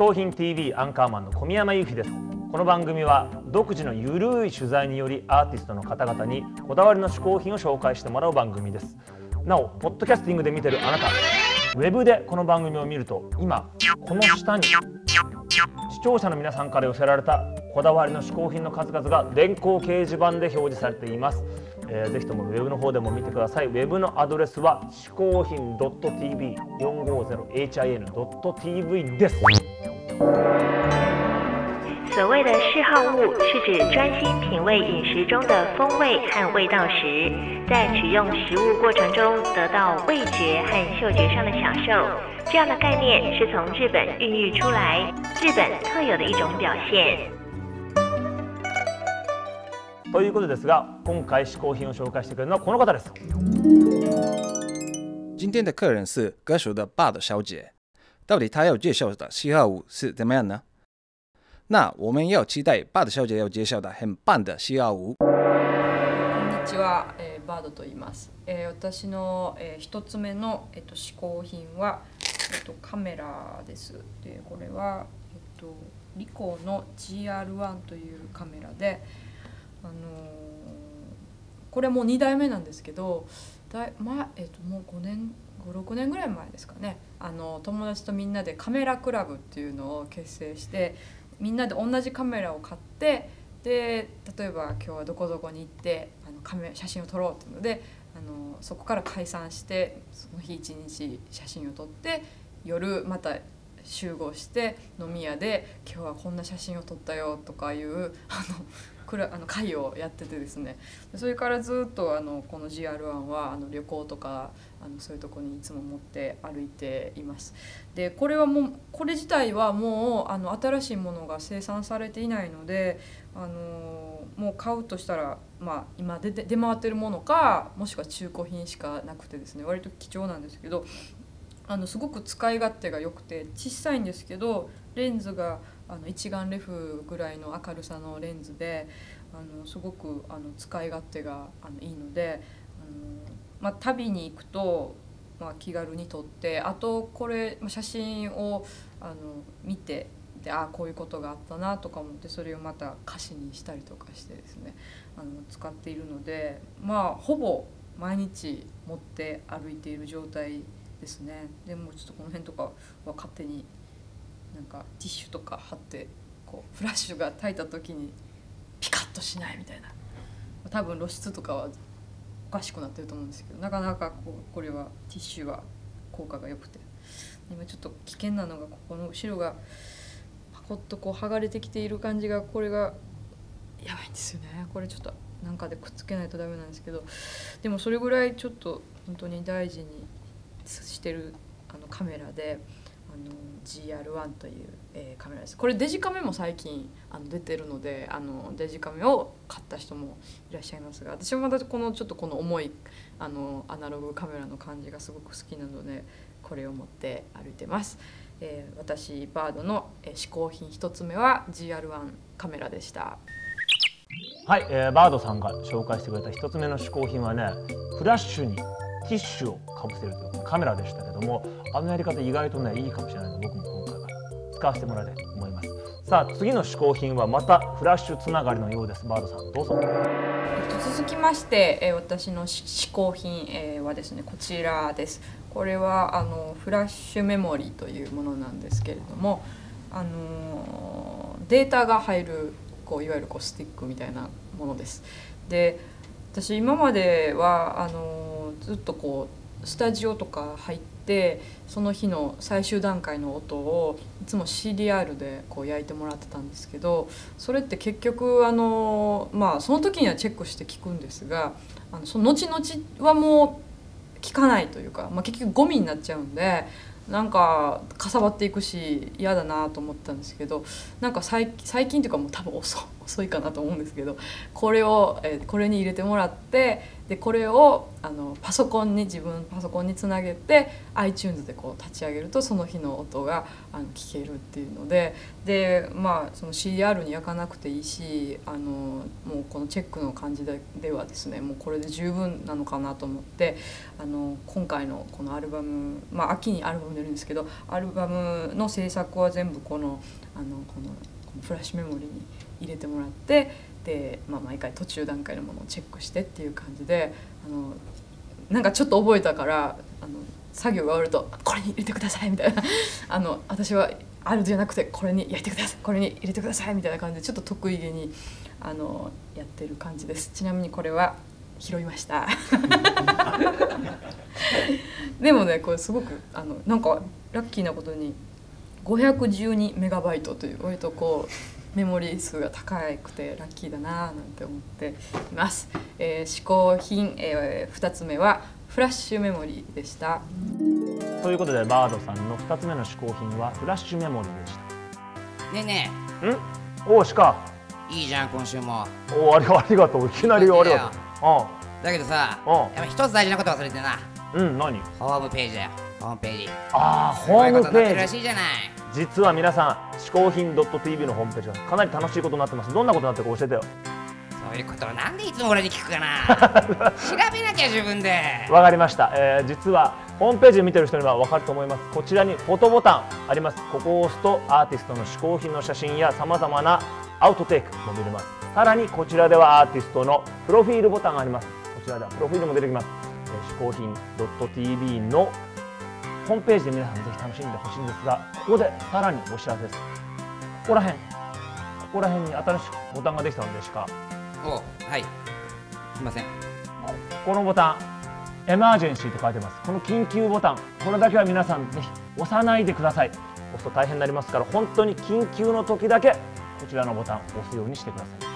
工品 TV アンカーマンの小宮山由紀ですこの番組は独自のゆるい取材によりアーティストの方々にこだわりの嗜好品を紹介してもらう番組ですなおポッドキャスティングで見てるあなたウェブでこの番組を見ると今この下に視聴者の皆さんから寄せられたこだわりの嗜好品の数々が電光掲示板で表示されていますえー、ぜひともウェブの方でも見てください。ウェブのアドレスは嗜好品 .tv 450hin.tv です。所谓的嗜好物是指专心品味饮食中的风味和味道时，在取用食物过程中得到味觉和嗅觉上的享受。这样的概念是从日本孕育出来，日本特有的一种表现。ということですが今回嗜好品を紹介してくれるのはこの方です今天的客人是歌手的 Bud 小姐， 到底她要介绍的嘻哈舞是怎么样呢？那我们要期待 Bud 小姐要介绍的很棒的嘻哈舞。こんにちは、えー、バードと言います。えー、私の、えー、一つ目のえっ、と嗜好品はえっ、とカメラです。でこれはえっ、とリコーの GR1 というカメラで。あのー、これもう2代目なんですけどだい、まえー、ともう5年56年ぐらい前ですかね。あの友達とみんなでカメラクラブっていうのを結成してみんなで同じカメラを買ってで例えば今日はどこどこに行ってあのカメ写真を撮ろうっていうのであのそこから解散してその日一日写真を撮って夜また集合して飲み屋で「今日はこんな写真を撮ったよ」とかいうあのくらあの会をやっててですねそれからずっとあのこの GR1 はあの旅行とかあのそういうとこにいつも持って歩いています。でこれはもうこれ自体はもうあの新しいものが生産されていないのであのもう買うとしたら、まあ、今出出回ってるものかもしくは中古品しかなくてですね割と貴重なんですけどあのすごく使い勝手が良くて小さいんですけどレンズがあの一眼レフぐらいの明るさのレンズであのすごくあの使い勝手があのいいのであの、まあ、旅に行くと、まあ、気軽に撮ってあとこれ写真をあの見てでああこういうことがあったなとか思ってそれをまた歌詞にしたりとかしてですねあの使っているのでまあほぼ毎日持って歩いている状態ですですね。でもちょっとこの辺とかは勝手になんかティッシュとか貼ってこうフラッシュが焚いた時にピカッとしないみたいな。多分露出とかはおかしくなってると思うんですけどなかなかこうこれはティッシュは効果が良くて。今ちょっと危険なのがここの後ろがパコッとこう剥がれてきている感じがこれがやばいんですよね。これちょっとなんかでくっつけないとダメなんですけどでもそれぐらいちょっと本当に大事にしてるあのカメラで。あの GR1 という、えー、カメラですこれデジカメも最近あの出てるのであのデジカメを買った人もいらっしゃいますが私もまたこのちょっとこの重いあのアナログカメラの感じがすごく好きなのでこれを持って歩いてます、えー、私バードの嗜好品1つ目は GR1 カメラでしたはい、えー、バードさんが紹介してくれた1つ目の嗜好品はねフラッシュにティッシュをかぶせるというカメラでしたけどもあのやり方意外とねいいかもしれないので僕も今回から使わせてもらいたいと思います。さあ次の試行品はまたフラッシュつながりのようです。バードさんどうぞ。続きまして、え私の試行品、えはですねこちらです。これはあのフラッシュメモリーというものなんですけれどもあのデータが入るこういわゆるこうスティックみたいなものです。で私今まではあのずっとこうスタジオとか入ってその日の最終段階の音をいつも CDR でこう焼いてもらってたんですけどそれって結局あのまあその時にはチェックして聞くんですがあのその後々はもう聞かないというか、まあ、結局ゴミになっちゃうんでなんかかさばっていくし嫌だなと思ったんですけどなんか最近というかもう多分遅遅いかなと思うんですけどこれを、えこれに入れてもらってでこれをあのパソコンに自分パソコンにつなげて iTunes でこう立ち上げるとその日の音があの聞けるっていうのででまあその CR に焼かなくていいしあのもうこのチェックの感じでではですねもうこれで十分なのかなと思ってあの今回のこのアルバムまあ秋にアルバム出るんですけどアルバムの制作は全部このあのこのこのフラッシュメモリに入れてもらってで、まあ、毎回途中段階のものをチェックしてっていう感じであのなんかちょっと覚えたからあの作業が終わると「これに入れてください」みたいな。あの私はあるじゃなくてこれに入れてくださいこれに入れてくださいみたいな感じでちょっと得意げにあのやってる感じです。ちなみにこれは拾いました。でもねこれすごくあのなんかラッキーなことに512メガバイトという割とこうメモリー数が高くてラッキーだななんて思っています、えー、試行品、えー、2つ目はフラッシュメモリーでした。ということでバードさんの2つ目の試行品はフラッシュメモリーでしねえねたん？おおしかえいいじゃん今週も。おおありありがとう。いきなりありがとだけどさうん。やっぱ一つ大事なこと忘れてな。ううんうん何？ホームページだよ。ホームページ。ああホームページしいじゃない実は皆さん嗜好品 .tv のホームページがかなり楽しいことになってます。どんなことになってるか教えてよ。そういうことをなんでいつも俺に聞くかな。調べなきゃ自分で。わかりました、えー実はホームページ見てる人にはわかると思います。こちらにフォトボタンあります。ここを押すとアーティストの嗜好品の写真やさまざまなアウトテイクも見れます。さらにこちらではアーティストのプロフィールボタンがあります。こちらではプロフィールも出てきます。えー嗜好品 .tv のホームページで皆さんぜひ楽しんでほしいんですがここでさらにお知らせです。ここら辺ここら辺に新しくボタンができたのでしか。おはい。すいません。このボタンエマージェンシーと書いてます。この緊急ボタンこれだけは皆さんぜひ押さないでください。押すと大変になりますから本当に緊急の時だけこちらのボタンを押すようにしてください